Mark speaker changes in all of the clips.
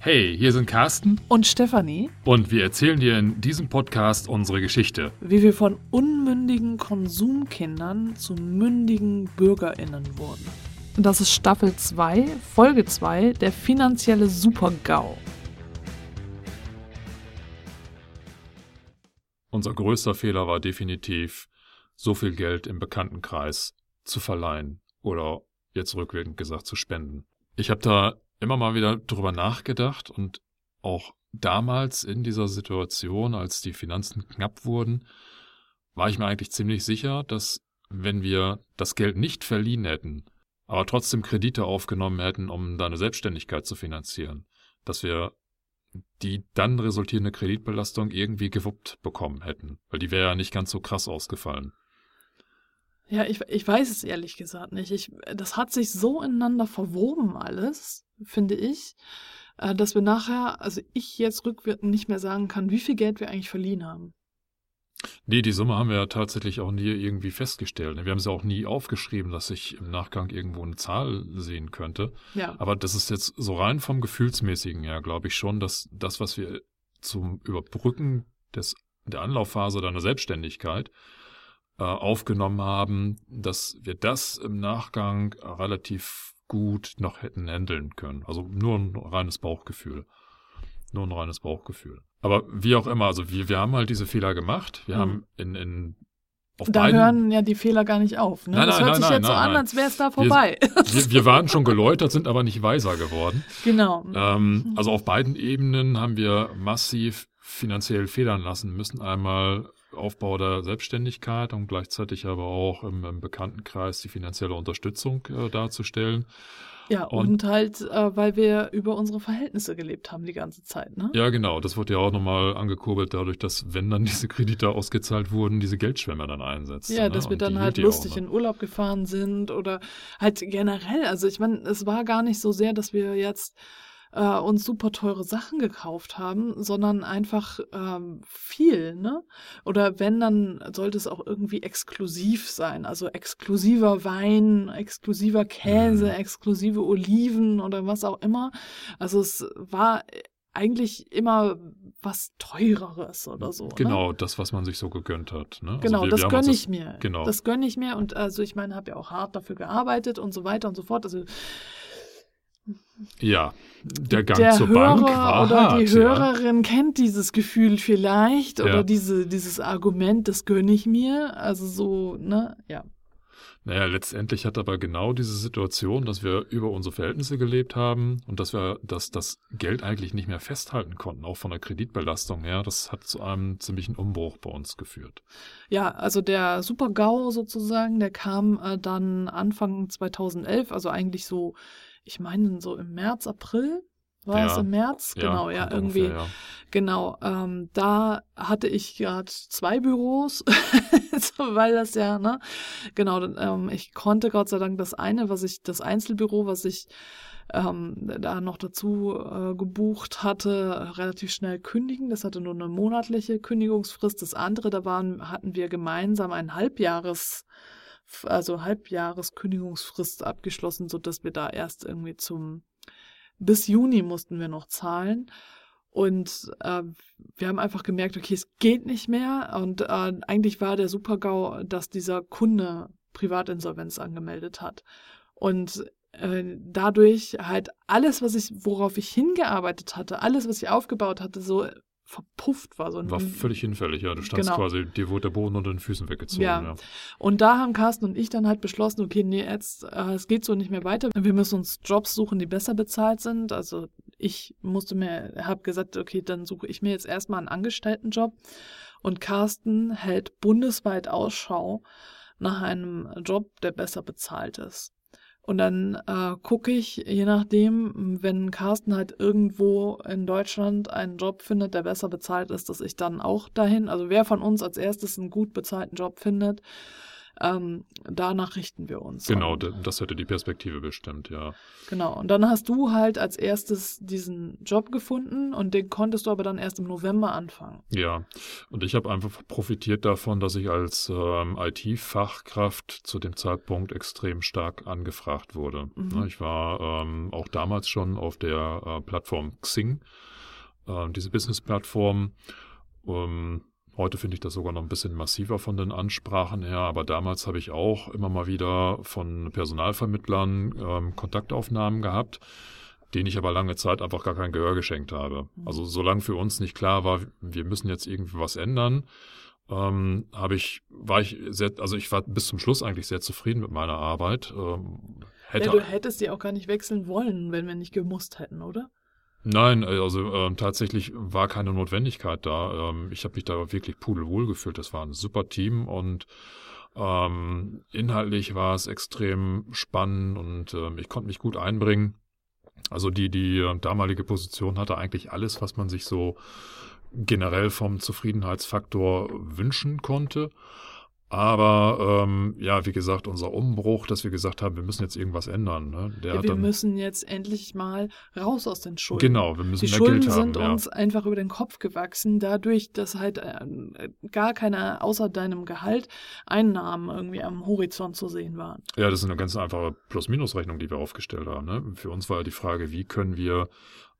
Speaker 1: Hey, hier sind Carsten
Speaker 2: und Stefanie
Speaker 1: und wir erzählen dir in diesem Podcast unsere Geschichte.
Speaker 2: Wie wir von unmündigen Konsumkindern zu mündigen BürgerInnen wurden. Das ist Staffel 2, Folge 2, der finanzielle Super-GAU.
Speaker 1: Unser größter Fehler war definitiv, so viel Geld im Bekanntenkreis zu verleihen oder jetzt rückwirkend gesagt zu spenden. Ich habe da immer mal wieder drüber nachgedacht und auch damals in dieser Situation, als die Finanzen knapp wurden, war ich mir eigentlich ziemlich sicher, dass wenn wir das Geld nicht verliehen hätten, aber trotzdem Kredite aufgenommen hätten, um deine Selbstständigkeit zu finanzieren, dass wir die dann resultierende Kreditbelastung irgendwie gewuppt bekommen hätten, weil die wäre ja nicht ganz so krass ausgefallen.
Speaker 2: Ja, ich, ich weiß es ehrlich gesagt nicht. Ich, das hat sich so ineinander verwoben alles, finde ich, äh, dass wir nachher, also ich jetzt rückwirkend nicht mehr sagen kann, wie viel Geld wir eigentlich verliehen haben.
Speaker 1: Nee, die Summe haben wir ja tatsächlich auch nie irgendwie festgestellt. Wir haben sie auch nie aufgeschrieben, dass ich im Nachgang irgendwo eine Zahl sehen könnte.
Speaker 2: Ja.
Speaker 1: Aber das ist jetzt so rein vom Gefühlsmäßigen her, glaube ich schon, dass das, was wir zum Überbrücken des, der Anlaufphase deiner Selbstständigkeit äh, aufgenommen haben, dass wir das im Nachgang relativ gut noch hätten handeln können. Also nur ein reines Bauchgefühl. Nur ein reines Bauchgefühl. Aber wie auch immer, also wir, wir haben halt diese Fehler gemacht. Wir mhm. haben in, in
Speaker 2: auf da beiden... hören ja die Fehler gar nicht auf. Ne?
Speaker 1: Nein,
Speaker 2: das
Speaker 1: nein,
Speaker 2: hört
Speaker 1: nein,
Speaker 2: sich jetzt so an, als wäre es da vorbei.
Speaker 1: Wir, wir, wir, waren schon geläutert, sind aber nicht weiser geworden.
Speaker 2: Genau.
Speaker 1: Ähm, also auf beiden Ebenen haben wir massiv finanziell federn lassen müssen. Einmal Aufbau der Selbstständigkeit und gleichzeitig aber auch im, im Bekanntenkreis die finanzielle Unterstützung äh, darzustellen.
Speaker 2: Ja, und, und halt, äh, weil wir über unsere Verhältnisse gelebt haben die ganze Zeit, ne?
Speaker 1: Ja, genau. Das wurde ja auch nochmal angekurbelt dadurch, dass, wenn dann diese Kredite ausgezahlt wurden, diese Geldschwemme dann einsetzt.
Speaker 2: Ja,
Speaker 1: ne?
Speaker 2: dass wir
Speaker 1: und
Speaker 2: dann halt lustig in Urlaub gefahren sind oder halt generell. Also ich meine, es war gar nicht so sehr, dass wir jetzt äh, uns super teure Sachen gekauft haben, sondern einfach ähm, viel, ne? Oder wenn, dann sollte es auch irgendwie exklusiv sein. Also exklusiver Wein, exklusiver Käse, mhm. exklusive Oliven oder was auch immer. Also es war eigentlich immer was teureres oder so. Ne?
Speaker 1: Genau, ne? das, was man sich so gegönnt hat. Ne?
Speaker 2: Also genau,
Speaker 1: also
Speaker 2: wir, das gönne ich das, mir.
Speaker 1: Genau.
Speaker 2: Das gönne ich mir und also ich meine, habe ja auch hart dafür gearbeitet und so weiter und so fort. Also
Speaker 1: ja, der Gang
Speaker 2: der
Speaker 1: zur
Speaker 2: Hörer
Speaker 1: Bank war
Speaker 2: oder
Speaker 1: hart,
Speaker 2: die Hörerin ja. kennt dieses Gefühl vielleicht
Speaker 1: Ja.
Speaker 2: oder diese, dieses Argument, das gönne ich mir. Also so, ne, ja.
Speaker 1: Naja, letztendlich hat aber genau diese Situation, dass wir über unsere Verhältnisse gelebt haben und dass wir dass das Geld eigentlich nicht mehr festhalten konnten, auch von der Kreditbelastung her, das hat zu einem ziemlichen Umbruch bei uns geführt.
Speaker 2: Ja, also der Super-GAU sozusagen, der kam äh, dann Anfang 2011, also eigentlich so ich meine so im März, April. War
Speaker 1: Ja.
Speaker 2: es im März? Genau, ja, irgendwie.
Speaker 1: ungefähr, ja.
Speaker 2: Genau, ähm, da hatte ich gerade zwei Büros, so, weil das ja, ne? Genau, ähm, ich konnte Gott sei Dank das eine, was ich, das Einzelbüro, was ich ähm, da noch dazu äh, gebucht hatte, relativ schnell kündigen. Das hatte nur eine monatliche Kündigungsfrist. Das andere, da waren, hatten wir gemeinsam ein Halbjahres also Halbjahreskündigungsfrist abgeschlossen, so dass wir da erst irgendwie zum bis Juni mussten wir noch zahlen. Und äh, wir haben einfach gemerkt, okay, es geht nicht mehr. Und äh, eigentlich war der Supergau, dass dieser Kunde Privatinsolvenz angemeldet hat. Und äh, dadurch halt alles, was ich, worauf ich hingearbeitet hatte, alles, was ich aufgebaut hatte, so verpufft war. So
Speaker 1: War völlig hinfällig, ja. Du standst
Speaker 2: Genau.
Speaker 1: quasi, dir wurde der Boden unter den Füßen weggezogen.
Speaker 2: Ja.
Speaker 1: Ja.
Speaker 2: Und da haben Carsten und ich dann halt beschlossen, okay, nee, jetzt, äh, es geht so nicht mehr weiter. Wir müssen uns Jobs suchen, die besser bezahlt sind. Also ich musste mir, habe gesagt, okay, dann suche ich mir jetzt erstmal einen Angestelltenjob. Und Carsten hält bundesweit Ausschau nach einem Job, der besser bezahlt ist. Und dann äh, gucke ich, je nachdem, wenn Carsten halt irgendwo in Deutschland einen Job findet, der besser bezahlt ist, dass ich dann auch dahin, also wer von uns als erstes einen gut bezahlten Job findet, Ähm, danach richten wir uns.
Speaker 1: Genau,
Speaker 2: Und,
Speaker 1: das hätte die Perspektive bestimmt, ja.
Speaker 2: genau. Und dann hast du halt als erstes diesen Job gefunden und den konntest du aber dann erst im November anfangen.
Speaker 1: Ja, und ich habe einfach profitiert davon, dass ich als ähm, IT-Fachkraft zu dem Zeitpunkt extrem stark angefragt wurde.
Speaker 2: Mhm.
Speaker 1: Ich war ähm, auch damals schon auf der äh, Plattform Xing, äh, diese Business-Plattform. Ähm, heute finde ich das sogar noch ein bisschen massiver von den Ansprachen her, aber damals habe ich auch immer mal wieder von Personalvermittlern ähm, Kontaktaufnahmen gehabt denen ich aber lange Zeit einfach gar kein Gehör geschenkt habe.
Speaker 2: Mhm.
Speaker 1: Also solange für uns nicht klar war, wir müssen jetzt irgendwie was ändern, ähm, habe ich, war ich sehr, also ich war bis zum Schluss eigentlich sehr zufrieden mit meiner Arbeit. Ähm, hätte,
Speaker 2: Ja, du hättest die auch gar nicht wechseln wollen, wenn wir nicht gemusst hätten, oder?
Speaker 1: Nein, also ähm, tatsächlich war keine Notwendigkeit da. Ähm, ich habe mich da wirklich pudelwohl gefühlt. Das war ein super Team und ähm, inhaltlich war es extrem spannend und ähm, ich konnte mich gut einbringen. Also die, die äh, damalige Position hatte eigentlich alles, was man sich so generell vom Zufriedenheitsfaktor wünschen konnte. Aber ähm, ja, wie gesagt, unser Umbruch, dass wir gesagt haben, wir müssen jetzt irgendwas ändern. Ne? Der
Speaker 2: Ja, wir
Speaker 1: dann,
Speaker 2: müssen jetzt endlich mal raus aus den Schulden.
Speaker 1: genau, wir müssen
Speaker 2: Die
Speaker 1: mehr
Speaker 2: Schulden
Speaker 1: Geld haben.
Speaker 2: sind
Speaker 1: ja.
Speaker 2: uns einfach über den Kopf gewachsen, dadurch, dass halt äh, gar keine außer deinem Gehalt Einnahmen irgendwie am Horizont zu sehen waren.
Speaker 1: Ja, das ist eine ganz einfache Plus-Minus-Rechnung, die wir aufgestellt haben. Ne? Für uns war ja die Frage, wie können wir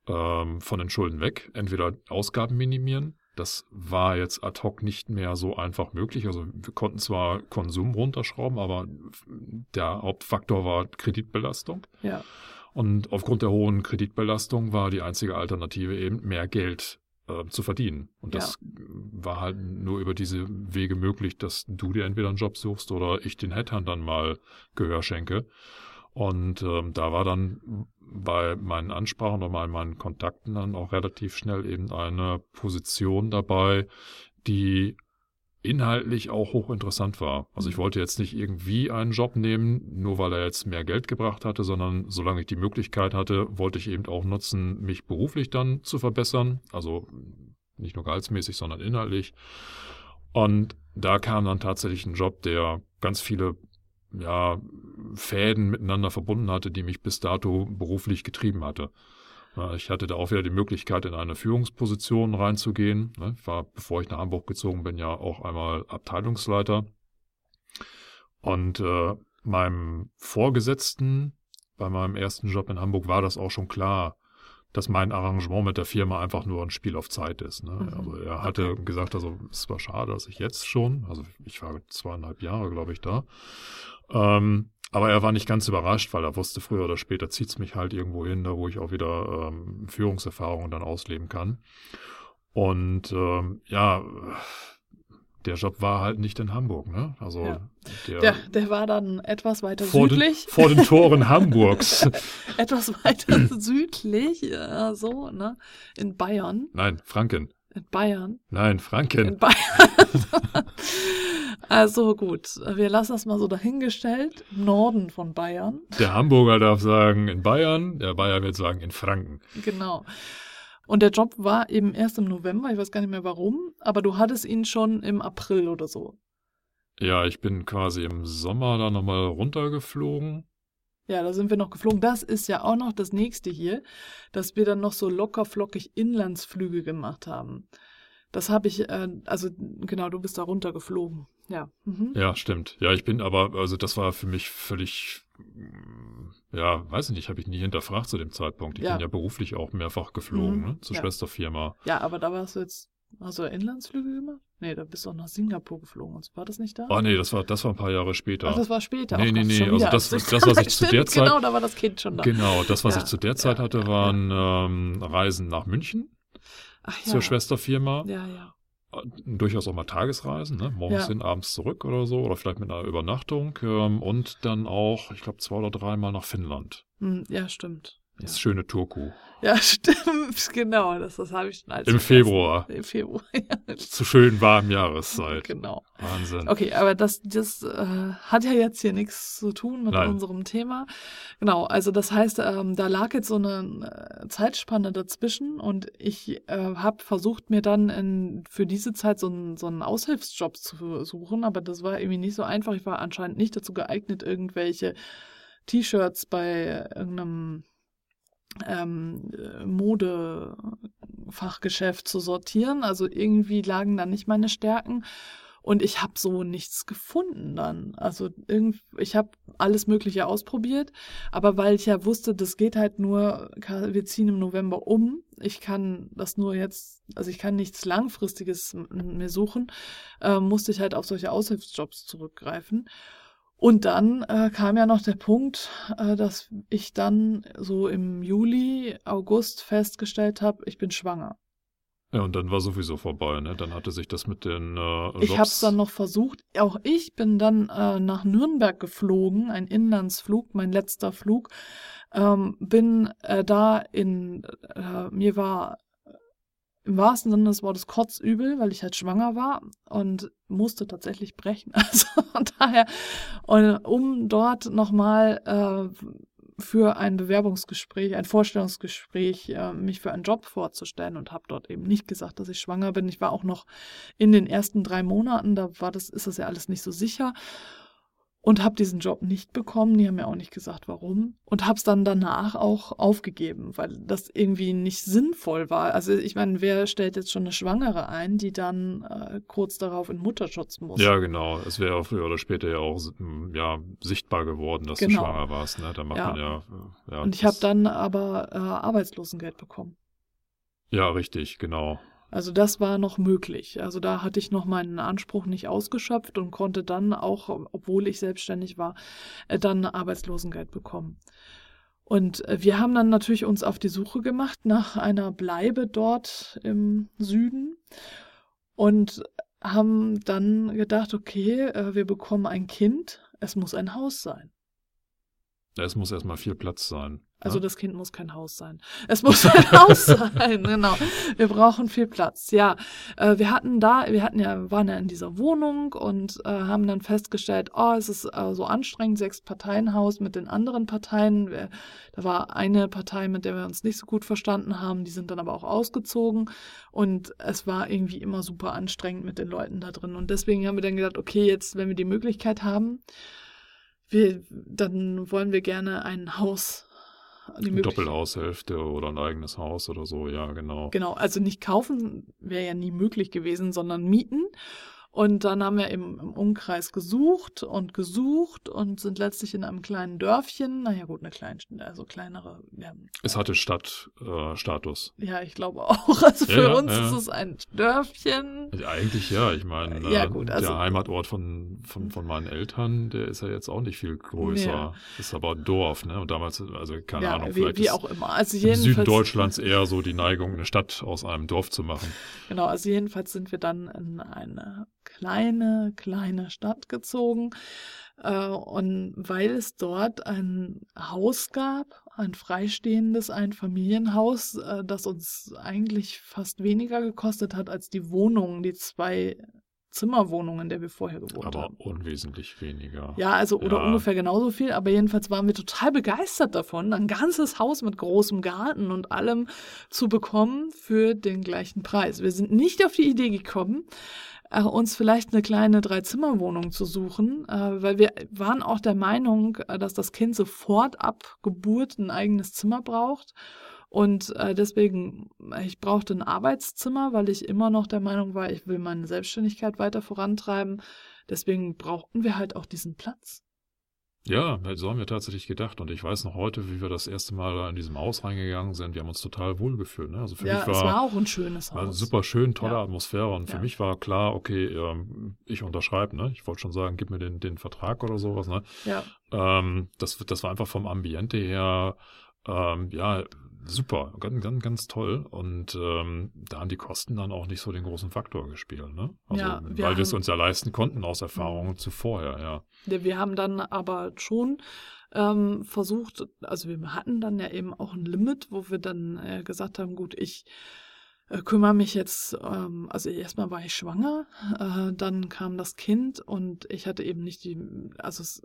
Speaker 1: ähm, von den Schulden weg entweder Ausgaben minimieren. Das war jetzt ad hoc nicht mehr so einfach möglich. Also wir konnten zwar Konsum runterschrauben, aber der Hauptfaktor war Kreditbelastung.
Speaker 2: Ja,
Speaker 1: Und aufgrund der hohen Kreditbelastung war die einzige Alternative eben mehr Geld äh, zu verdienen. Und das war halt nur über diese Wege möglich, dass du dir entweder einen Job suchst oder ich den Headhuntern mal Gehör schenke. Und ähm, da war dann bei meinen Ansprachen oder bei meinen Kontakten dann auch relativ schnell eben eine Position dabei, die inhaltlich auch hochinteressant war. Also ich wollte jetzt nicht irgendwie einen Job nehmen, nur weil er jetzt mehr Geld gebracht hatte, sondern solange ich die Möglichkeit hatte, wollte ich eben auch nutzen, mich beruflich dann zu verbessern. Also nicht nur gehaltsmäßig, sondern inhaltlich. Und da kam dann tatsächlich ein Job, der ganz viele ja, Fäden miteinander verbunden hatte, die mich bis dato beruflich getrieben hatte. Ich hatte da auch wieder die Möglichkeit, in eine Führungsposition reinzugehen. Ne, Ich war, bevor ich nach Hamburg gezogen bin, ja auch einmal Abteilungsleiter. Und äh, meinem Vorgesetzten bei meinem ersten Job in Hamburg war das auch schon klar, dass mein Arrangement mit der Firma einfach nur ein Spiel auf Zeit ist. Ne?
Speaker 2: Mhm.
Speaker 1: Also er hatte
Speaker 2: Okay.
Speaker 1: gesagt, also es war schade, dass ich jetzt schon, also ich war zweieinhalb Jahre, glaube ich, da. Ähm, aber er war nicht ganz überrascht, weil er wusste, früher oder später zieht's mich halt irgendwo hin, da wo ich auch wieder ähm, Führungserfahrungen dann ausleben kann. Und ähm, ja, der Job war halt nicht in Hamburg, ne? Also
Speaker 2: Ja.
Speaker 1: der,
Speaker 2: der, der war dann etwas weiter
Speaker 1: vor, den,
Speaker 2: südlich.
Speaker 1: vor den Toren Hamburgs.
Speaker 2: etwas weiter südlich, ja, so, ne? In Bayern.
Speaker 1: Nein, Franken.
Speaker 2: In Bayern.
Speaker 1: Nein,
Speaker 2: In
Speaker 1: Franken.
Speaker 2: Bayern. also gut, wir lassen das mal so dahingestellt. Im Norden von Bayern.
Speaker 1: Der Hamburger darf sagen in Bayern, der Bayer wird sagen in Franken.
Speaker 2: Genau. Und der Job war eben erst im November, ich weiß gar nicht mehr warum, aber du hattest ihn schon im April oder so.
Speaker 1: Ja, ich bin quasi im Sommer da nochmal runtergeflogen.
Speaker 2: Ja, da sind wir noch geflogen. Das ist ja auch noch das nächste hier, dass wir dann noch so locker flockig Inlandsflüge gemacht haben. Das habe ich, äh, also genau, du bist da runtergeflogen. Ja. Mhm.
Speaker 1: Ja, stimmt. Ja, ich bin aber, also das war für mich völlig, mm, ja, weiß ich nicht, habe ich nie hinterfragt zu dem Zeitpunkt. Ich
Speaker 2: Ja.
Speaker 1: bin ja beruflich auch mehrfach geflogen,
Speaker 2: Mhm,
Speaker 1: ne, zur
Speaker 2: ja.
Speaker 1: Schwesterfirma.
Speaker 2: Ja, aber da warst du jetzt, hast du Inlandsflüge gemacht? Nee, da bist du auch nach Singapur geflogen. Und war das nicht da?
Speaker 1: Oh nee, das war, das war ein paar Jahre später.
Speaker 2: Ach, das war später.
Speaker 1: Nee, nee, nee, also das- das, was ich zu der Zeit-
Speaker 2: Genau, da war das Kind schon da.
Speaker 1: Genau, das, was
Speaker 2: Ja,
Speaker 1: ich zu der Zeit
Speaker 2: ja,
Speaker 1: hatte, waren ähm, Reisen nach München
Speaker 2: Ach ja.
Speaker 1: zur Schwesterfirma.
Speaker 2: Ja, ja.
Speaker 1: durchaus auch mal Tagesreisen, ne? morgens hin, abends zurück oder so, oder vielleicht mit einer Übernachtung. Ähm, und dann auch, ich glaube, zwei oder dreimal nach Finnland.
Speaker 2: Hm, ja, stimmt.
Speaker 1: Das schöne Turku.
Speaker 2: Ja, stimmt, genau. Das, das habe ich schon als
Speaker 1: Im Februar.
Speaker 2: Im Februar, ja.
Speaker 1: Zu schönen warmen Jahreszeit.
Speaker 2: Genau.
Speaker 1: Wahnsinn.
Speaker 2: Okay, aber das, das äh, hat ja jetzt hier nichts zu tun mit
Speaker 1: Nein.
Speaker 2: unserem Thema. Genau, also das heißt, ähm, da lag jetzt so eine äh, Zeitspanne dazwischen und ich äh, habe versucht, mir dann in, für diese Zeit so einen, so einen Aushilfsjob zu suchen, aber das war irgendwie nicht so einfach. Ich war anscheinend nicht dazu geeignet, irgendwelche T-Shirts bei irgendeinem ähm, äh, Modefachgeschäft zu sortieren. Also irgendwie lagen da nicht meine Stärken. Und ich habe so nichts gefunden dann. Also irgend, ich habe alles Mögliche ausprobiert, aber weil ich ja wusste, das geht halt nur, wir ziehen im November um. Ich kann das nur jetzt, also ich kann nichts Langfristiges mir suchen, äh, musste ich halt auf solche Aushilfsjobs zurückgreifen. Und dann äh, kam ja noch der Punkt, äh, dass ich dann so im Juli, August festgestellt habe, ich bin schwanger.
Speaker 1: Ja, und dann war sowieso vorbei, ne? Dann hatte sich das mit den äh, Jobs.
Speaker 2: Ich habe es dann noch versucht. Auch ich bin dann äh, nach Nürnberg geflogen, ein Inlandsflug, mein letzter Flug. Ähm, bin äh, da in, äh, mir war im wahrsten Sinne des Wortes kotzübel, weil ich halt schwanger war und musste tatsächlich brechen. Also von daher, und um dort nochmal äh, für ein Bewerbungsgespräch, ein Vorstellungsgespräch, äh, mich für einen Job vorzustellen und habe dort eben nicht gesagt, dass ich schwanger bin. Ich war auch noch in den ersten drei Monaten, da war das, ist das ja alles nicht so sicher und habe diesen Job nicht bekommen. Die haben mir auch nicht gesagt, warum. Und habe es dann danach auch aufgegeben, weil das irgendwie nicht sinnvoll war. Also ich meine, wer stellt jetzt schon eine Schwangere ein, die dann äh, kurz darauf in Mutterschutz muss?
Speaker 1: Ja, genau. Es wäre früher oder später ja auch m, ja, sichtbar geworden, dass du
Speaker 2: Genau.
Speaker 1: schwanger warst. Ne? Da macht
Speaker 2: Ja.
Speaker 1: man ja. ja
Speaker 2: Und ich habe dann aber äh, Arbeitslosengeld bekommen.
Speaker 1: Ja, richtig, genau.
Speaker 2: Also das war noch möglich. Also da hatte ich noch meinen Anspruch nicht ausgeschöpft und konnte dann auch, obwohl ich selbstständig war, äh, dann Arbeitslosengeld bekommen. Und äh, wir haben dann natürlich uns auf die Suche gemacht nach einer Bleibe dort im Süden und haben dann gedacht, okay, äh, wir bekommen ein Kind, es muss ein Haus sein.
Speaker 1: Es muss erstmal viel Platz sein.
Speaker 2: Also das Kind muss kein Haus sein. Es muss ein Haus sein, genau. Wir brauchen viel Platz. Ja, äh, wir hatten da, wir hatten ja, waren ja in dieser Wohnung und äh, haben dann festgestellt, oh, es ist äh, so anstrengend, sechs Parteienhaus mit den anderen Parteien. Wir, da war eine Partei, mit der wir uns nicht so gut verstanden haben, die sind dann aber auch ausgezogen und es war irgendwie immer super anstrengend mit den Leuten da drin. Und deswegen haben wir dann gedacht, okay, jetzt, wenn wir die Möglichkeit haben, wir, dann wollen wir gerne ein Haus
Speaker 1: Eine Doppelhaushälfte oder ein eigenes Haus oder so, ja, genau.
Speaker 2: Genau, also nicht kaufen wäre ja nie möglich gewesen, sondern mieten. Und dann haben wir im, im Umkreis gesucht und gesucht und sind letztlich in einem kleinen Dörfchen, naja gut, eine kleine, also kleinere, ja,
Speaker 1: Es hatte Stadtstatus. Äh,
Speaker 2: ja ich glaube auch. Also für
Speaker 1: Ja,
Speaker 2: uns
Speaker 1: ja.
Speaker 2: ist es ein Dörfchen.
Speaker 1: Also eigentlich ja, ich meine,
Speaker 2: Ja,
Speaker 1: äh,
Speaker 2: gut, also-
Speaker 1: der Heimatort von, von, von meinen Eltern, der ist ja jetzt auch nicht viel größer.
Speaker 2: Ja.
Speaker 1: Ist aber ein Dorf, ne? Und damals, also keine
Speaker 2: ja,
Speaker 1: Ahnung,
Speaker 2: wie,
Speaker 1: vielleicht
Speaker 2: wie
Speaker 1: ist
Speaker 2: auch immer. Also
Speaker 1: im
Speaker 2: jedenfalls,
Speaker 1: Süden Deutschlands eher so die Neigung, eine Stadt aus einem Dorf zu machen.
Speaker 2: Genau, also jedenfalls sind wir dann in eine kleine, kleine Stadt gezogen. Äh, und weil es dort ein Haus gab, ein freistehendes Einfamilienhaus, äh, das uns eigentlich fast weniger gekostet hat als die Wohnung, die zwei Zimmerwohnung, in der wir vorher gewohnt
Speaker 1: Aber
Speaker 2: haben.
Speaker 1: unwesentlich weniger.
Speaker 2: Ja, also oder
Speaker 1: Ja.
Speaker 2: ungefähr genauso viel, aber jedenfalls waren wir total begeistert davon, ein ganzes Haus mit großem Garten und allem zu bekommen für den gleichen Preis. Wir sind nicht auf die Idee gekommen, äh, uns vielleicht eine kleine Dreizimmerwohnung zu suchen, äh, weil wir waren auch der Meinung, äh, dass das Kind sofort ab Geburt ein eigenes Zimmer braucht. Und äh, deswegen, ich brauchte ein Arbeitszimmer, weil ich immer noch der Meinung war, ich will meine Selbstständigkeit weiter vorantreiben. Deswegen brauchten wir halt auch diesen Platz.
Speaker 1: Ja, so haben wir tatsächlich gedacht. Und ich weiß noch heute, wie wir das erste Mal in diesem Haus reingegangen sind. Wir haben uns total wohlgefühlt. Ne? Also für
Speaker 2: ja,
Speaker 1: mich
Speaker 2: es
Speaker 1: war,
Speaker 2: war auch ein schönes
Speaker 1: war
Speaker 2: Haus.
Speaker 1: super schön, tolle
Speaker 2: Ja.
Speaker 1: Atmosphäre. Und für
Speaker 2: Ja.
Speaker 1: mich war klar, okay, ähm, ich unterschreibe. Ne? Ich wollte schon sagen, gib mir den, den Vertrag oder sowas. Ne?
Speaker 2: Ja,
Speaker 1: Ähm, das, das war einfach vom Ambiente her, ähm, ja, super, ganz, ganz, ganz toll. Und ähm, da haben die Kosten dann auch nicht so den großen Faktor gespielt, ne? Also,
Speaker 2: Ja, wir
Speaker 1: weil wir es uns ja leisten konnten aus Erfahrungen zuvorher, ja.
Speaker 2: Ja, wir haben dann aber schon ähm, versucht, also wir hatten dann ja eben auch ein Limit, wo wir dann äh, gesagt haben, gut, ich äh, kümmere mich jetzt, ähm, also erstmal war ich schwanger, äh, dann kam das Kind und ich hatte eben nicht die, also es,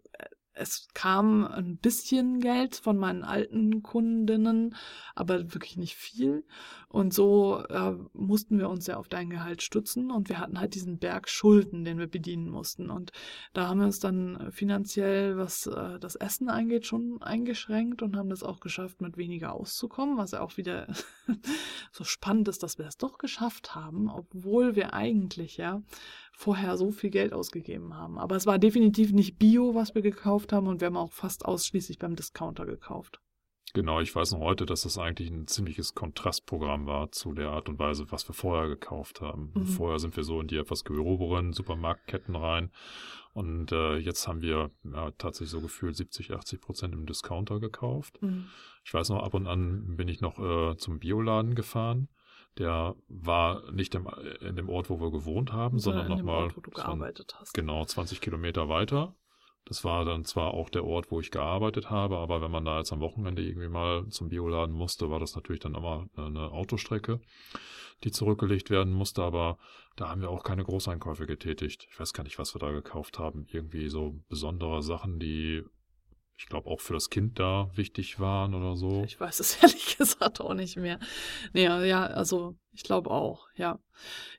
Speaker 2: es kam ein bisschen Geld von meinen alten Kundinnen, aber wirklich nicht viel. Und so äh, mussten wir uns ja auf dein Gehalt stützen und wir hatten halt diesen Berg Schulden, den wir bedienen mussten. Und da haben wir uns dann finanziell, was äh, das Essen angeht, schon eingeschränkt und haben das auch geschafft, mit weniger auszukommen, was ja auch wieder so spannend ist, dass wir es doch geschafft haben, obwohl wir eigentlich ja vorher so viel Geld ausgegeben haben. Aber es war definitiv nicht Bio, was wir gekauft haben und wir haben auch fast ausschließlich beim Discounter gekauft.
Speaker 1: Genau, ich weiß noch heute, dass das eigentlich ein ziemliches Kontrastprogramm war zu der Art und Weise, was wir vorher gekauft haben. Mhm. Vorher sind wir so in die etwas groberen Supermarktketten rein und äh, jetzt haben wir ja, tatsächlich so gefühlt 70, 80 Prozent im Discounter gekauft. Mhm. Ich weiß noch, ab und an bin ich noch äh, zum Bioladen gefahren der war nicht im, in dem Ort, wo wir gewohnt haben, sondern nochmal.
Speaker 2: Wo du gearbeitet hast.
Speaker 1: Genau, 20 Kilometer weiter. Das war dann zwar auch der Ort, wo ich gearbeitet habe, aber wenn man da jetzt am Wochenende irgendwie mal zum Bioladen musste, war das natürlich dann immer eine Autostrecke, die zurückgelegt werden musste, aber da haben wir auch keine Großeinkäufe getätigt. Ich weiß gar nicht, was wir da gekauft haben. Irgendwie so besondere Sachen, die ich glaube, auch für das Kind da wichtig waren oder so.
Speaker 2: Ich weiß es ehrlich gesagt auch nicht mehr. Nee, ja, also ich glaube auch, ja.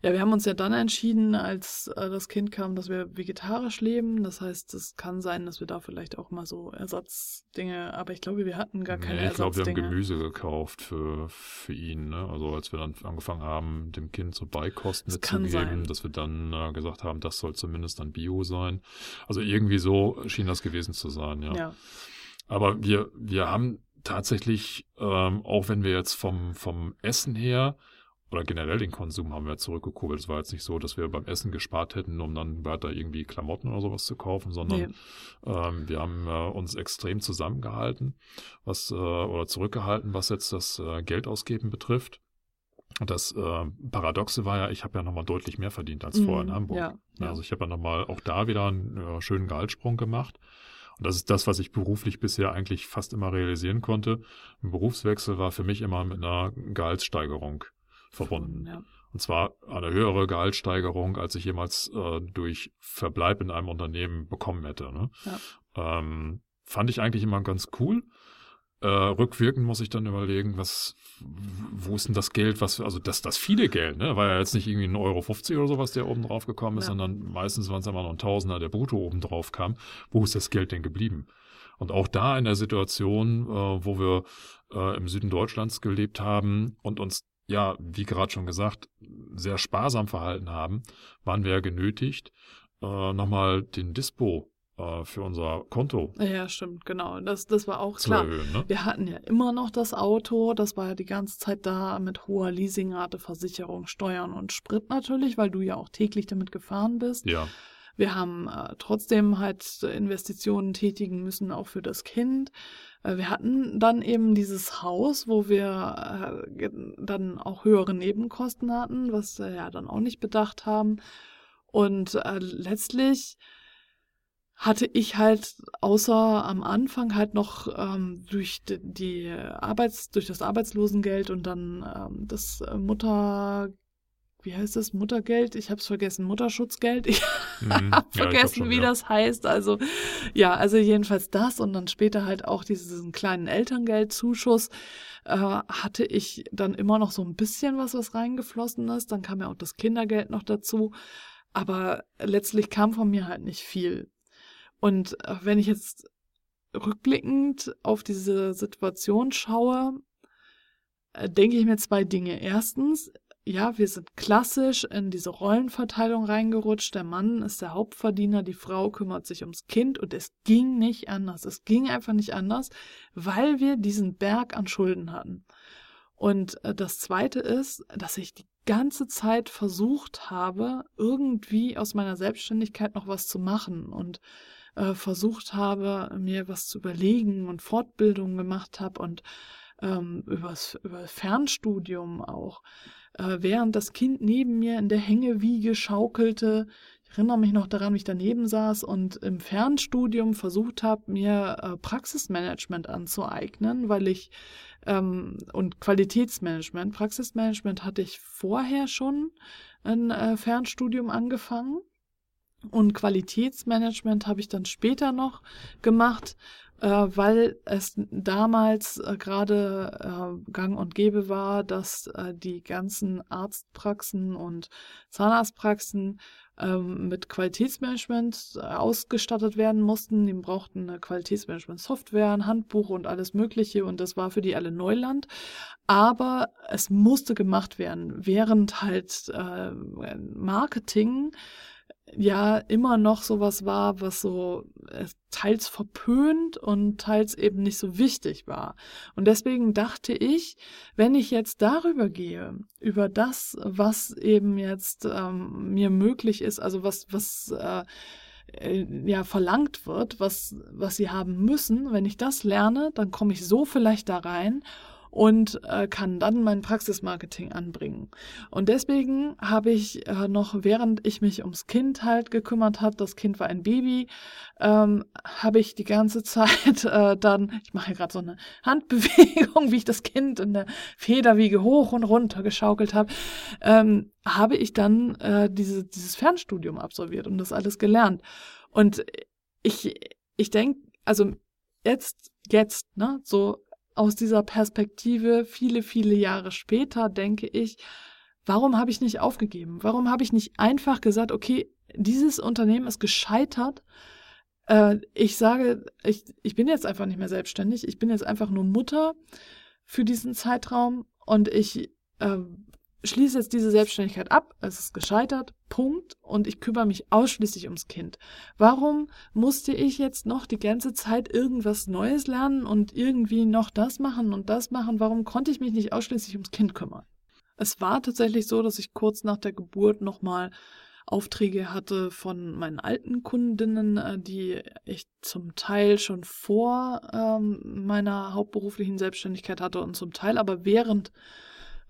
Speaker 2: Ja, wir haben uns ja dann entschieden, als äh, das Kind kam, dass wir vegetarisch leben. Das heißt, es kann sein, dass wir da vielleicht auch mal so Ersatzdinge, aber ich glaube, wir hatten gar keine nee,
Speaker 1: ich glaube, wir haben Gemüse gekauft für, für ihn. Ne? Also als wir dann angefangen haben, dem Kind so Beikost mitzugeben, dass wir dann äh, gesagt haben, das soll zumindest dann Bio sein. Also irgendwie so schien das gewesen zu sein, ja. ja. Aber wir, wir haben tatsächlich, ähm, auch wenn wir jetzt vom, vom Essen her oder generell den Konsum haben wir zurückgekurbelt. Es war jetzt nicht so, dass wir beim Essen gespart hätten, um dann weiter irgendwie Klamotten oder sowas zu kaufen, sondern nee. ähm, wir haben äh, uns extrem zusammengehalten, was äh, oder zurückgehalten, was jetzt das äh, Geldausgeben betrifft. Das äh, Paradoxe war ja, ich habe ja nochmal deutlich mehr verdient als vorher in mhm, Hamburg. Ja, ja. Also ich habe ja nochmal auch da wieder einen äh, schönen Gehaltssprung gemacht. Und das ist das, was ich beruflich bisher eigentlich fast immer realisieren konnte. Ein Berufswechsel war für mich immer mit einer Gehaltssteigerung verbunden. Ja. Und zwar eine höhere Gehaltssteigerung, als ich jemals äh, durch Verbleib in einem Unternehmen bekommen hätte. Ne? Ja. Ähm, fand ich eigentlich immer ganz cool. Äh, rückwirkend muss ich dann überlegen, was, wo ist denn das Geld, was, also das, das viele Geld, ne? War ja jetzt nicht irgendwie ein Euro 50 oder sowas, der oben drauf gekommen ist, ja. sondern meistens waren es immer noch ein Tausender, der brutto oben drauf kam. Wo ist das Geld denn geblieben? Und auch da in der Situation, äh, wo wir äh, im Süden Deutschlands gelebt haben und uns ja, wie gerade schon gesagt, sehr sparsam verhalten haben, waren wir ja genötigt, äh, nochmal den Dispo äh, für unser Konto.
Speaker 2: Ja, stimmt, genau. Das, das war auch klar. Erhöhen, ne? Wir hatten ja immer noch das Auto, das war ja die ganze Zeit da mit hoher Leasingrate, Versicherung, Steuern und Sprit natürlich, weil du ja auch täglich damit gefahren bist.
Speaker 1: Ja.
Speaker 2: Wir haben äh, trotzdem halt Investitionen tätigen müssen, auch für das Kind. Äh, wir hatten dann eben dieses Haus, wo wir äh, dann auch höhere Nebenkosten hatten, was wir ja dann auch nicht bedacht haben. Und äh, letztlich hatte ich halt außer am Anfang halt noch ähm, durch die Arbeits durch das Arbeitslosengeld und dann ähm, das Mutter wie heißt das, Muttergeld? Ich habe es vergessen, Mutterschutzgeld. Ich mhm. habe vergessen, ja, wie ja. das heißt. Also ja, also jedenfalls das und dann später halt auch diesen kleinen Elterngeldzuschuss äh, hatte ich dann immer noch so ein bisschen was, was reingeflossen ist. Dann kam ja auch das Kindergeld noch dazu. Aber letztlich kam von mir halt nicht viel. Und äh, wenn ich jetzt rückblickend auf diese Situation schaue, äh, denke ich mir zwei Dinge. Erstens, ja, wir sind klassisch in diese Rollenverteilung reingerutscht. Der Mann ist der Hauptverdiener, die Frau kümmert sich ums Kind und es ging nicht anders. Es ging einfach nicht anders, weil wir diesen Berg an Schulden hatten. Und äh, das Zweite ist, dass ich die ganze Zeit versucht habe, irgendwie aus meiner Selbstständigkeit noch was zu machen und äh, versucht habe, mir was zu überlegen und Fortbildungen gemacht habe und ähm, übers, über Fernstudium auch äh, während das Kind neben mir in der Hängewiege schaukelte, erinnere mich noch daran, wie ich daneben saß und im Fernstudium versucht habe, mir äh, Praxismanagement anzueignen, weil ich ähm, und Qualitätsmanagement. Praxismanagement hatte ich vorher schon ein äh, Fernstudium angefangen. Und Qualitätsmanagement habe ich dann später noch gemacht, äh, weil es damals äh, gerade äh, gang und gäbe war, dass äh, die ganzen Arztpraxen und Zahnarztpraxen ähm, mit Qualitätsmanagement äh, ausgestattet werden mussten. Die brauchten eine Qualitätsmanagement-Software, ein Handbuch und alles Mögliche und das war für die alle Neuland. Aber es musste gemacht werden, während halt äh, Marketing ja immer noch sowas war, was so äh, teils verpönt und teils eben nicht so wichtig war. Und deswegen dachte ich, wenn ich jetzt darüber gehe, über das, was eben jetzt ähm, mir möglich ist, also was, was äh, äh ja verlangt wird, was, was sie haben müssen, wenn ich das lerne, dann komme ich so vielleicht da rein und äh, kann dann mein Praxismarketing anbringen. Und deswegen habe ich äh, noch, während ich mich ums Kind halt gekümmert habe, das Kind war ein Baby, ähm, habe ich die ganze Zeit äh, dann, ich mache gerade so eine Handbewegung, wie ich das Kind in der Federwiege hoch und runter geschaukelt habe, ähm, habe ich dann äh, diese, dieses Fernstudium absolviert und das alles gelernt. Und ich, ich denke, also jetzt, jetzt, ne, so aus dieser Perspektive viele, viele Jahre später denke ich, warum habe ich nicht aufgegeben? Warum habe ich nicht einfach gesagt, okay, dieses Unternehmen ist gescheitert. Äh, ich sage, ich, ich bin jetzt einfach nicht mehr selbstständig. Ich bin jetzt einfach nur Mutter für diesen Zeitraum und ich äh, schließe jetzt diese Selbstständigkeit ab, es ist gescheitert, Punkt, und ich kümmere mich ausschließlich ums Kind. Warum musste ich jetzt noch die ganze Zeit irgendwas Neues lernen und irgendwie noch das machen und das machen? Warum konnte ich mich nicht ausschließlich ums Kind kümmern? Es war tatsächlich so, dass ich kurz nach der Geburt nochmal Aufträge hatte von meinen alten Kundinnen, äh, die ich zum Teil schon vor ähm, meiner hauptberuflichen Selbstständigkeit hatte und zum Teil aber während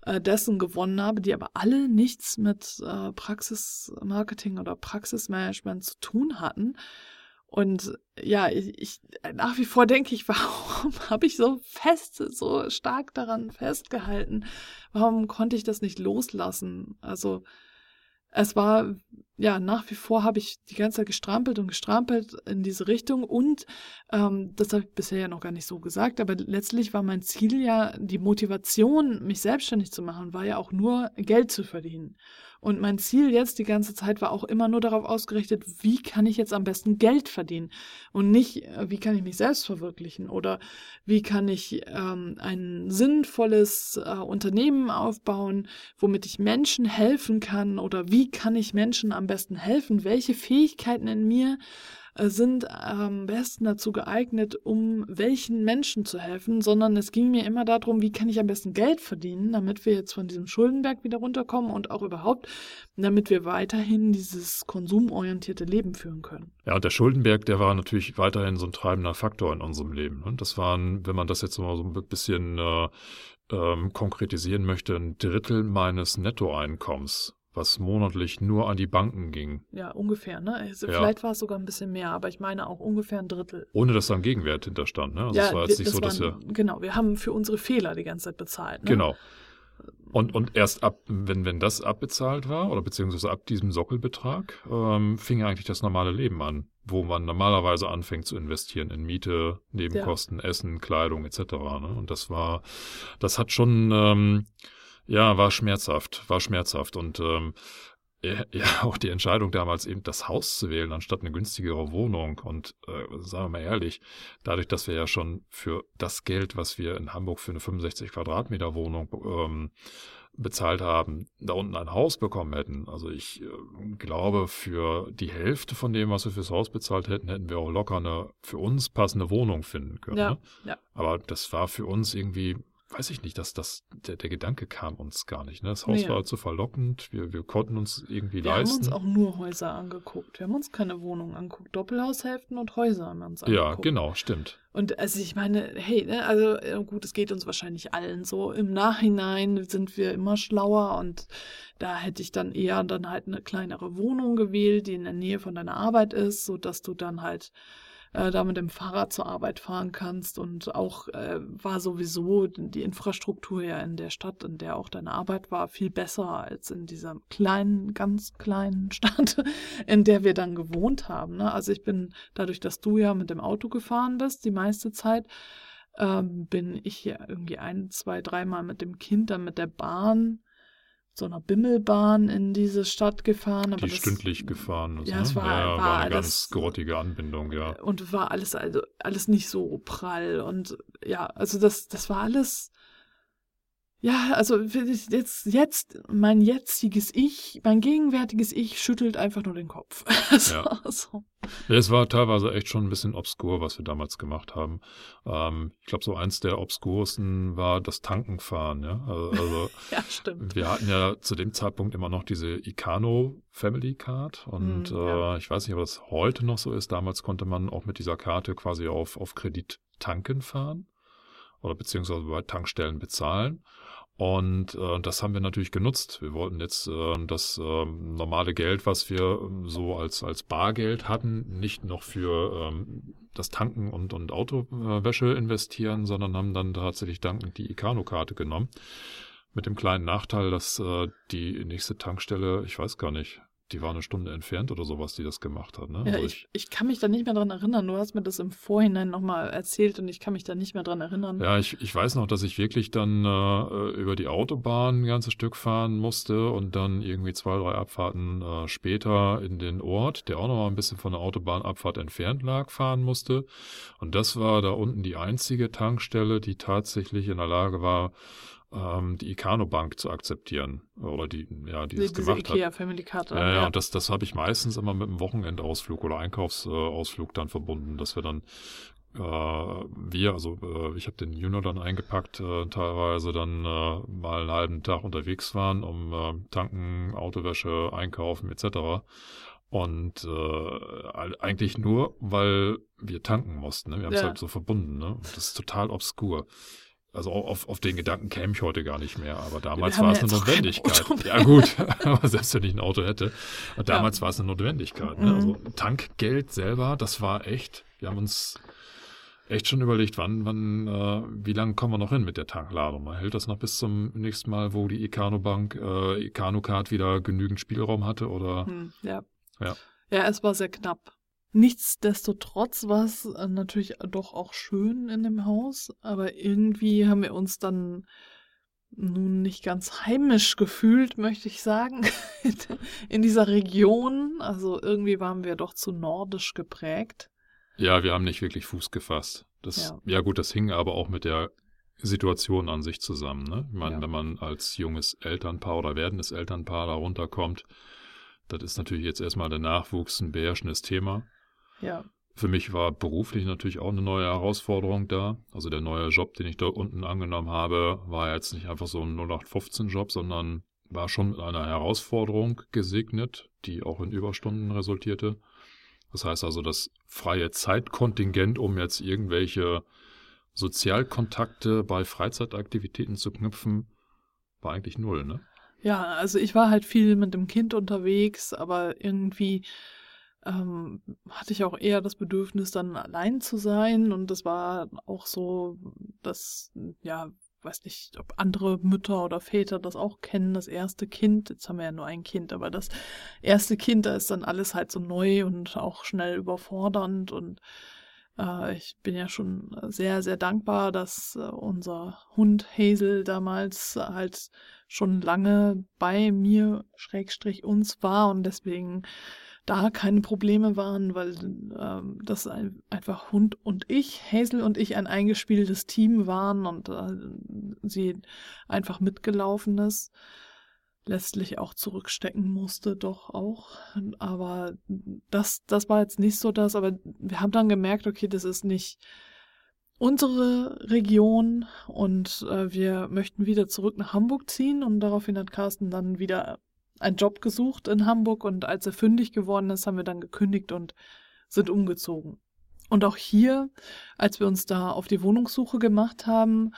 Speaker 2: äh, dessen gewonnen habe, die aber alle nichts mit äh, Praxismarketing oder Praxismanagement zu tun hatten. Und ja, ich, ich nach wie vor denke ich, warum habe ich so fest, so stark daran festgehalten? Warum konnte ich das nicht loslassen? Also es war, ja, nach wie vor habe ich die ganze Zeit gestrampelt und gestrampelt in diese Richtung und ähm, das habe ich bisher ja noch gar nicht so gesagt, aber letztlich war mein Ziel ja, die Motivation, mich selbstständig zu machen, war ja auch nur Geld zu verdienen. Und mein Ziel jetzt die ganze Zeit war auch immer nur darauf ausgerichtet, wie kann ich jetzt am besten Geld verdienen und nicht, äh, wie kann ich mich selbst verwirklichen oder wie kann ich ähm, ein sinnvolles äh, Unternehmen aufbauen, womit ich Menschen helfen kann oder wie kann ich Menschen am besten helfen, welche Fähigkeiten in mir äh, sind am besten dazu geeignet, um welchen Menschen zu helfen, sondern es ging mir immer darum, wie kann ich am besten Geld verdienen, damit wir jetzt von diesem Schuldenberg wieder runterkommen und auch überhaupt, damit wir weiterhin dieses konsumorientierte Leben führen können.
Speaker 1: Ja, und der Schuldenberg, der war natürlich weiterhin so ein treibender Faktor in unserem Leben. Und das waren, wenn man das jetzt mal so ein bisschen äh, ähm, konkretisieren möchte, ein Drittel meines Nettoeinkommens was monatlich nur an die Banken ging.
Speaker 2: Ja, ungefähr, ne? Also ja. Vielleicht war es sogar ein bisschen mehr, aber ich meine auch ungefähr ein Drittel.
Speaker 1: Ohne dass da ein Gegenwert hinterstand, ne?
Speaker 2: Also ja, es war jetzt nicht so, dass wir. Genau, wir haben für unsere Fehler die ganze Zeit bezahlt. Ne?
Speaker 1: Genau. Und, und erst ab, wenn, wenn das abbezahlt war, oder beziehungsweise ab diesem Sockelbetrag, ähm, fing eigentlich das normale Leben an, wo man normalerweise anfängt zu investieren in Miete, Nebenkosten, ja. Essen, Kleidung etc. Ne? Und das war, das hat schon ähm, ja, war schmerzhaft, war schmerzhaft. Und ähm, ja, auch die Entscheidung damals eben das Haus zu wählen, anstatt eine günstigere Wohnung. Und äh, sagen wir mal ehrlich, dadurch, dass wir ja schon für das Geld, was wir in Hamburg für eine 65 Quadratmeter Wohnung ähm, bezahlt haben, da unten ein Haus bekommen hätten. Also ich äh, glaube, für die Hälfte von dem, was wir fürs Haus bezahlt hätten, hätten wir auch locker eine für uns passende Wohnung finden können. Ja, ne? ja. Aber das war für uns irgendwie weiß ich nicht, dass das, der, der Gedanke kam uns gar nicht. Ne? Das Haus
Speaker 2: Nee.
Speaker 1: war zu verlockend, wir, wir konnten uns irgendwie
Speaker 2: Wir haben
Speaker 1: leisten.
Speaker 2: uns auch nur Häuser angeguckt. Wir haben uns keine Wohnungen angeguckt. Doppelhaushälften und Häuser haben wir uns
Speaker 1: ja,
Speaker 2: angeguckt.
Speaker 1: genau, stimmt.
Speaker 2: Und also ich meine, hey, ne, also äh, gut, es geht uns wahrscheinlich allen so. Im Nachhinein sind wir immer schlauer und da hätte ich dann eher dann halt eine kleinere Wohnung gewählt, die in der Nähe von deiner Arbeit ist, so dass du dann halt äh, da mit dem Fahrrad zur Arbeit fahren kannst und auch äh, war sowieso die Infrastruktur ja in der Stadt, in der auch deine Arbeit war, viel besser als in dieser kleinen, ganz kleinen Stadt, in der wir dann gewohnt haben. Ne? Also ich bin dadurch, dass du ja mit dem Auto gefahren bist, die meiste Zeit, ähm, bin ich ja irgendwie ein, zwei, dreimal mit dem Kind dann mit der Bahn, so einer Bimmelbahn in diese Stadt gefahren. Aber
Speaker 1: Die
Speaker 2: das,
Speaker 1: stündlich gefahren ist.
Speaker 2: Ja,
Speaker 1: ne?
Speaker 2: es war-
Speaker 1: ja,
Speaker 2: war
Speaker 1: war eine
Speaker 2: alles-
Speaker 1: ganz grottige Anbindung, ja.
Speaker 2: Und war alles, also alles nicht so prall. Und ja, also das, das war alles. Ja, also jetzt, jetzt, mein jetziges Ich, mein gegenwärtiges Ich schüttelt einfach nur den Kopf. so,
Speaker 1: Ja.
Speaker 2: so.
Speaker 1: Es war teilweise echt schon ein bisschen obskur, was wir damals gemacht haben. Ähm, ich glaube, so eins der obskursten war das Tankenfahren. Ja? Also, also
Speaker 2: Ja, stimmt.
Speaker 1: wir hatten ja zu dem Zeitpunkt immer noch diese Icano Family Card und
Speaker 2: Hm, ja.
Speaker 1: äh, ich weiß nicht, ob das heute noch so ist. Damals konnte man auch mit dieser Karte quasi auf, auf Kredit tanken fahren oder beziehungsweise bei Tankstellen bezahlen. Und äh, das haben wir natürlich genutzt. Wir wollten jetzt äh, das ähm, normale Geld, was wir ähm, so als, als Bargeld hatten, nicht noch für ähm, das Tanken und, und Autowäsche investieren, sondern haben dann tatsächlich dankend die Icano-Karte genommen. Mit dem kleinen Nachteil, dass äh, die nächste Tankstelle, ich weiß gar nicht, die war eine Stunde entfernt oder sowas, die das gemacht hat. Ne?
Speaker 2: Ja,
Speaker 1: Also
Speaker 2: ich, ich kann mich da nicht mehr dran erinnern. Du hast mir das im Vorhinein nochmal erzählt und ich kann mich da nicht mehr dran erinnern.
Speaker 1: Ja, ich, ich weiß noch, dass ich wirklich dann äh, über die Autobahn ein ganzes Stück fahren musste und dann irgendwie zwei, drei Abfahrten äh, später in den Ort, der auch noch mal ein bisschen von der Autobahnabfahrt entfernt lag, fahren musste. Und das war da unten die einzige Tankstelle, die tatsächlich in der Lage war, ähm, die Icano-Bank zu akzeptieren. Oder die, ja, die
Speaker 2: Die-
Speaker 1: das gemacht hat.
Speaker 2: Ikea Family Card.
Speaker 1: Ja, ja, und das, das habe ich meistens immer mit einem Wochenendausflug oder Einkaufsausflug dann verbunden, dass wir dann, äh, wir, also äh, ich habe den Junior dann eingepackt, äh, teilweise dann äh, mal einen halben Tag unterwegs waren, um äh, tanken, Autowäsche, einkaufen etc. Und äh, eigentlich nur, weil wir tanken mussten. Ne? Wir haben es
Speaker 2: Ja.
Speaker 1: halt so verbunden. Ne? Und Das ist total obskur. Also au- auf, auf den Gedanken käme ich heute gar nicht mehr, aber damals war
Speaker 2: ja
Speaker 1: es eine Notwendigkeit. Ja gut, aber selbst wenn ich ein Auto hätte. Damals war es eine Notwendigkeit. Ne?
Speaker 2: Mhm.
Speaker 1: Also Tankgeld selber, das war echt, wir haben uns echt schon überlegt, wann, wann, äh, wie lange kommen wir noch hin mit der Tankladung? Mal hält das noch bis zum nächsten Mal, wo die Icano Bank, äh, Icano Card wieder genügend Spielraum hatte oder?
Speaker 2: Hm, ja.
Speaker 1: Ja.
Speaker 2: Ja, es war sehr knapp. Nichtsdestotrotz war es äh, natürlich doch auch schön in dem Haus, aber irgendwie haben wir uns dann nun nicht ganz heimisch gefühlt, möchte ich sagen, in dieser Region. Also irgendwie waren wir doch zu nordisch geprägt.
Speaker 1: Ja, wir haben nicht wirklich Fuß gefasst. Das,
Speaker 2: Ja.
Speaker 1: ja. gut, das hing aber auch mit der Situation an sich zusammen. Ne? Ich meine,
Speaker 2: Ja.
Speaker 1: wenn man als junges Elternpaar oder werdendes Elternpaar da runterkommt, das ist natürlich jetzt erstmal der Nachwuchs ein beherrschendes Thema.
Speaker 2: Ja,
Speaker 1: Für mich war beruflich natürlich auch eine neue Herausforderung da. Also der neue Job, den ich da unten angenommen habe, war jetzt nicht einfach so ein 0815-Job, sondern war schon mit einer Herausforderung gesegnet, die auch in Überstunden resultierte. Das heißt also, das freie Zeitkontingent, um jetzt irgendwelche Sozialkontakte bei Freizeitaktivitäten zu knüpfen, war eigentlich null, ne?
Speaker 2: Ja, also ich war halt viel mit dem Kind unterwegs, aber irgendwie ähm, hatte ich auch eher das Bedürfnis, dann allein zu sein. Und das war auch so, dass, ja, weiß nicht, ob andere Mütter oder Väter das auch kennen, das erste Kind. Jetzt haben wir ja nur ein Kind, aber das erste Kind, da ist dann alles halt so neu und auch schnell überfordernd und äh, ich bin ja schon sehr, sehr dankbar, dass äh, unser Hund Hazel damals halt schon lange bei mir, Schrägstrich uns war und deswegen da keine Probleme waren, weil ähm, das ein, einfach Hund und ich, Hazel und ich ein eingespieltes Team waren und äh, sie einfach mitgelaufen ist letztlich auch zurückstecken musste, doch auch. Aber das, das war jetzt nicht so das, aber wir haben dann gemerkt, okay, das ist nicht unsere Region und äh, wir möchten wieder zurück nach Hamburg ziehen und daraufhin hat Carsten dann wieder einen Job gesucht in Hamburg und als er fündig geworden ist, haben wir dann gekündigt und sind umgezogen. Und auch hier, als wir uns da auf die Wohnungssuche gemacht haben,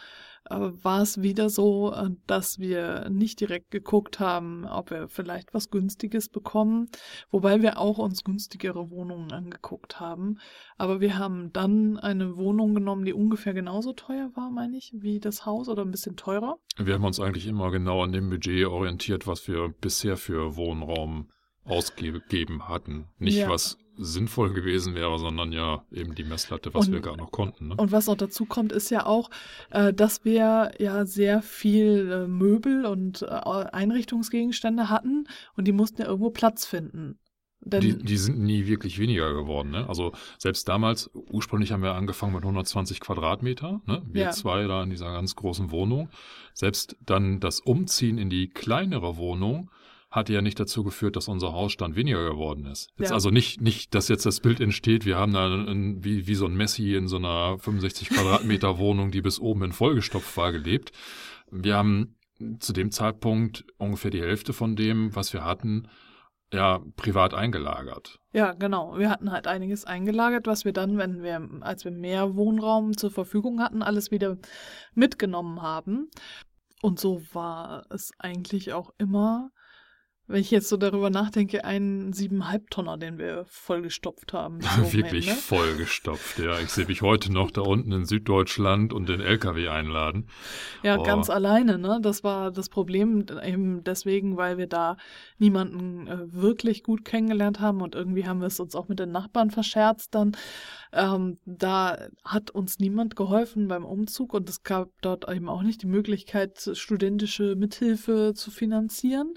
Speaker 2: war es wieder so, äh, dass wir nicht direkt geguckt haben, ob wir vielleicht was Günstiges bekommen, wobei wir auch uns günstigere Wohnungen angeguckt haben. Aber wir haben dann eine Wohnung genommen, die ungefähr genauso teuer war, meine ich, wie das Haus oder ein bisschen teurer.
Speaker 1: Wir haben uns eigentlich immer genau an dem Budget orientiert, was wir bisher für Wohnraum ausgegeben hatten. Nicht ja. was sinnvoll gewesen wäre, sondern ja eben die Messlatte, was und, wir gar noch konnten. Ne?
Speaker 2: Und was noch dazu kommt, ist ja auch, äh, dass wir ja sehr viel äh, Möbel und äh, Einrichtungsgegenstände hatten und die mussten ja irgendwo Platz finden.
Speaker 1: Denn die, die sind nie wirklich weniger geworden. Ne? Also selbst damals, ursprünglich haben wir angefangen mit 120 Quadratmeter, ne? wir ja. zwei da in dieser ganz großen Wohnung. Selbst dann das Umziehen in die kleinere Wohnung hat ja nicht dazu geführt, dass unser Hausstand weniger geworden ist. Jetzt ja. also nicht, nicht, dass jetzt das Bild entsteht, wir haben da ein, wie, wie so ein Messi in so einer 65 Quadratmeter Wohnung, die bis oben in vollgestopft war, gelebt. Wir haben zu dem Zeitpunkt ungefähr die Hälfte von dem, was wir hatten, ja, privat eingelagert.
Speaker 2: Ja, genau. Wir hatten halt einiges eingelagert, was wir dann, wenn wir, als wir mehr Wohnraum zur Verfügung hatten, alles wieder mitgenommen haben. Und so war es eigentlich auch immer wenn ich jetzt so darüber nachdenke, einen siebeneinhalb Tonner, den wir vollgestopft haben.
Speaker 1: Wirklich ne? vollgestopft, ja. Ich sehe mich heute noch da unten in Süddeutschland und den LKW einladen.
Speaker 2: Ja, oh. ganz alleine, ne? Das war das Problem eben deswegen, weil wir da niemanden äh, wirklich gut kennengelernt haben und irgendwie haben wir es uns auch mit den Nachbarn verscherzt dann. Ähm, da hat uns niemand geholfen beim Umzug und es gab dort eben auch nicht die Möglichkeit, studentische Mithilfe zu finanzieren.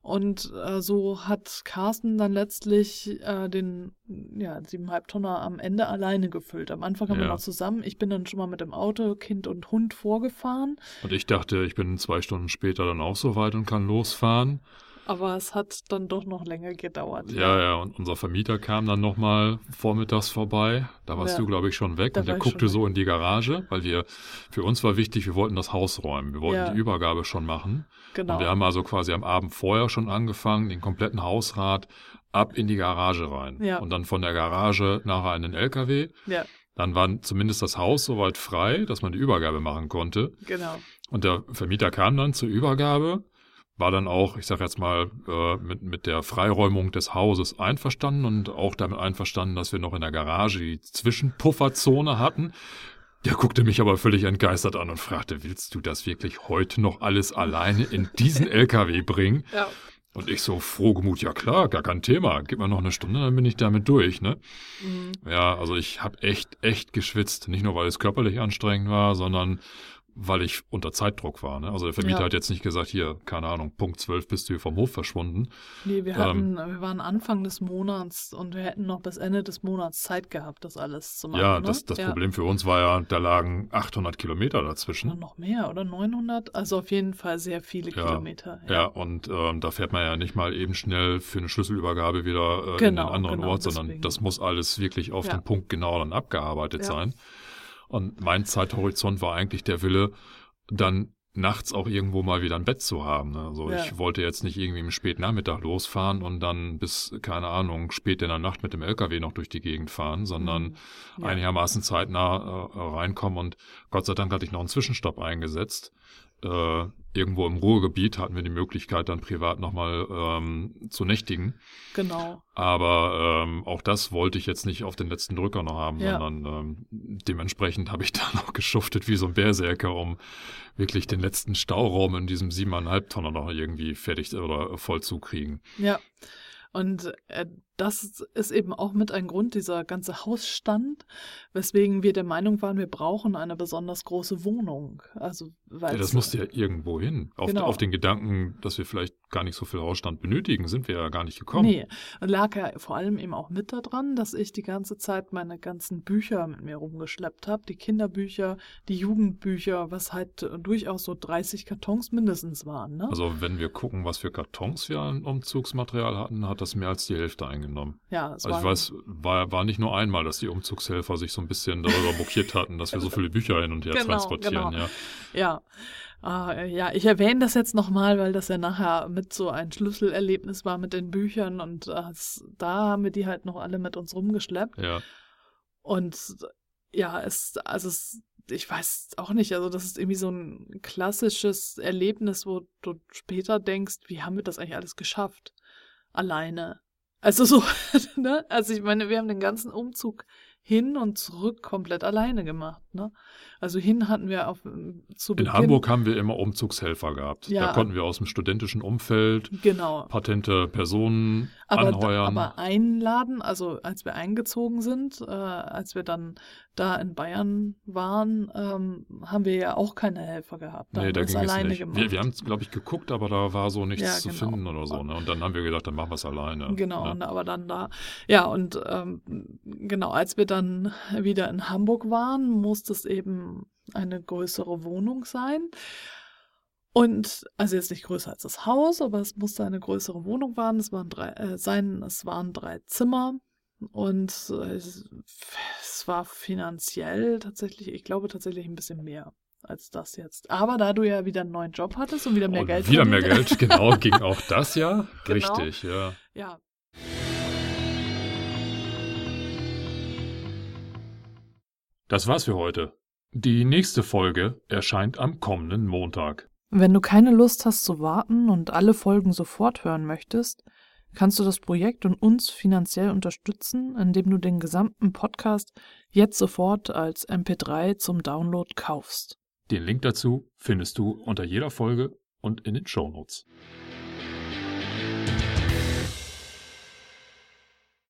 Speaker 2: Und äh, so hat Carsten dann letztlich äh, den ja, siebeneinhalb Tonner am Ende alleine gefüllt. Am Anfang haben ja. wir noch zusammen. Ich bin dann schon mal mit dem Auto, Kind und Hund vorgefahren.
Speaker 1: Und ich dachte, ich bin zwei Stunden später dann auch so weit und kann losfahren.
Speaker 2: Aber es hat dann doch noch länger gedauert.
Speaker 1: Ja, ja, und unser Vermieter kam dann nochmal vormittags vorbei. Da warst ja. du, glaube ich, schon weg. Und der guckte so in die Garage, weil wir, für uns war wichtig, wir wollten das Haus räumen. Wir wollten ja. die Übergabe schon machen. Genau. Und wir haben also quasi am Abend vorher schon angefangen, den kompletten Hausrat ab in die Garage rein. Ja. Und dann von der Garage nachher in den LKW. Ja. Dann war zumindest das Haus soweit frei, dass man die Übergabe machen konnte.
Speaker 2: Genau.
Speaker 1: Und der Vermieter kam dann zur Übergabe war dann auch, ich sage jetzt mal, äh, mit, mit der Freiräumung des Hauses einverstanden und auch damit einverstanden, dass wir noch in der Garage die Zwischenpufferzone hatten. Der guckte mich aber völlig entgeistert an und fragte, willst du das wirklich heute noch alles alleine in diesen LKW bringen? Ja. Und ich so frohgemut, ja klar, gar kein Thema. Gib mir noch eine Stunde, dann bin ich damit durch, ne? Mhm. Ja, also ich habe echt, echt geschwitzt. Nicht nur, weil es körperlich anstrengend war, sondern weil ich unter Zeitdruck war. Ne? Also der Vermieter ja. hat jetzt nicht gesagt, hier, keine Ahnung, Punkt 12 bist du hier vom Hof verschwunden.
Speaker 2: Nee, wir hatten, ähm, wir waren Anfang des Monats und wir hätten noch bis Ende des Monats Zeit gehabt, das alles zu machen.
Speaker 1: Ja,
Speaker 2: ne?
Speaker 1: das, das ja. Problem für uns war ja, da lagen 800 Kilometer dazwischen.
Speaker 2: Oder noch mehr, oder 900? Also auf jeden Fall sehr viele ja, Kilometer.
Speaker 1: Ja, ja und ähm, da fährt man ja nicht mal eben schnell für eine Schlüsselübergabe wieder äh, genau, in einen anderen genau, Ort, sondern deswegen. das muss alles wirklich auf den Punkt genau dann abgearbeitet sein. Und mein Zeithorizont war eigentlich der Wille, dann nachts auch irgendwo mal wieder ein Bett zu haben. Ne? Also ja. ich wollte jetzt nicht irgendwie im Spätnachmittag losfahren und dann bis, keine Ahnung, spät in der Nacht mit dem LKW noch durch die Gegend fahren, sondern mhm. ja. einigermaßen zeitnah äh, reinkommen und Gott sei Dank hatte ich noch einen Zwischenstopp eingesetzt äh, irgendwo im Ruhrgebiet hatten wir die Möglichkeit, dann privat nochmal ähm, zu nächtigen.
Speaker 2: Genau.
Speaker 1: Aber ähm, auch das wollte ich jetzt nicht auf den letzten Drücker noch haben, ja. sondern ähm, dementsprechend habe ich da noch geschuftet wie so ein Berserker, um wirklich den letzten Stauraum in diesem siebeneinhalb Tonner noch irgendwie fertig oder voll zu kriegen.
Speaker 2: Ja. Und äh, das ist eben auch mit ein Grund, dieser ganze Hausstand, weswegen wir der Meinung waren, wir brauchen eine besonders große Wohnung. Also,
Speaker 1: weil ja, das musste ja irgendwo hin. Auf, genau. auf, den Gedanken, dass wir vielleicht gar nicht so viel Hausstand benötigen, sind wir ja gar nicht gekommen. Nee,
Speaker 2: lag ja vor allem eben auch mit daran, dass ich die ganze Zeit meine ganzen Bücher mit mir rumgeschleppt habe. Die Kinderbücher, die Jugendbücher, was halt durchaus so 30 Kartons mindestens waren. Ne?
Speaker 1: Also wenn wir gucken, was für Kartons wir an Umzugsmaterial hatten, hat das mehr als die Hälfte eingenommen
Speaker 2: mitgenommen. Ja,
Speaker 1: es also ich weiß, war, war nicht nur einmal, dass die Umzugshelfer sich so ein bisschen darüber mokiert hatten, dass wir so viele Bücher hin und her genau, transportieren. Genau.
Speaker 2: Ja, ja. Uh, ja, ich erwähne das jetzt nochmal, weil das ja nachher mit so ein Schlüsselerlebnis war mit den Büchern und uh, da haben wir die halt noch alle mit uns rumgeschleppt.
Speaker 1: Ja.
Speaker 2: Und ja, es, also es, ich weiß auch nicht, also das ist irgendwie so ein klassisches Erlebnis, wo du später denkst, wie haben wir das eigentlich alles geschafft? Alleine. Also so, ne? Also ich meine, wir haben den ganzen Umzug hin und zurück komplett alleine gemacht. Ne? Also hin hatten wir auf
Speaker 1: zu Beginn, In Hamburg haben wir immer Umzugshelfer gehabt. Ja, da konnten wir aus dem studentischen Umfeld
Speaker 2: genau.
Speaker 1: patente Personen
Speaker 2: aber,
Speaker 1: anheuern.
Speaker 2: Aber einladen, also als wir eingezogen sind, äh, als wir dann da in Bayern waren, ähm, haben wir ja auch keine Helfer gehabt.
Speaker 1: Da nee, da ging es nicht. Gemacht. Wir, wir haben es, glaube ich, geguckt, aber da war so nichts ja, zu genau. finden oder so. Ne? Und dann haben wir gedacht, dann machen wir es alleine.
Speaker 2: Genau,
Speaker 1: ne?
Speaker 2: aber dann da, ja, und ähm, genau, als wir dann wieder in Hamburg waren, musste es eben eine größere Wohnung sein. Und, also jetzt nicht größer als das Haus, aber es musste eine größere Wohnung waren. Es waren drei, äh, sein, es waren drei Zimmer. Und äh, es, war finanziell tatsächlich, ich glaube tatsächlich ein bisschen mehr als das jetzt. Aber da du ja wieder einen neuen Job hattest und wieder mehr und Geld
Speaker 1: Wieder mehr Geld, genau, ging auch das ja. Genau. Richtig, ja.
Speaker 2: Ja.
Speaker 1: Das war's für heute. Die nächste Folge erscheint am kommenden Montag.
Speaker 2: Wenn du keine Lust hast zu warten und alle Folgen sofort hören möchtest, kannst du das Projekt und uns finanziell unterstützen, indem du den gesamten Podcast jetzt sofort als MP3 zum Download kaufst.
Speaker 1: Den Link dazu findest du unter jeder Folge und in den Show Notes.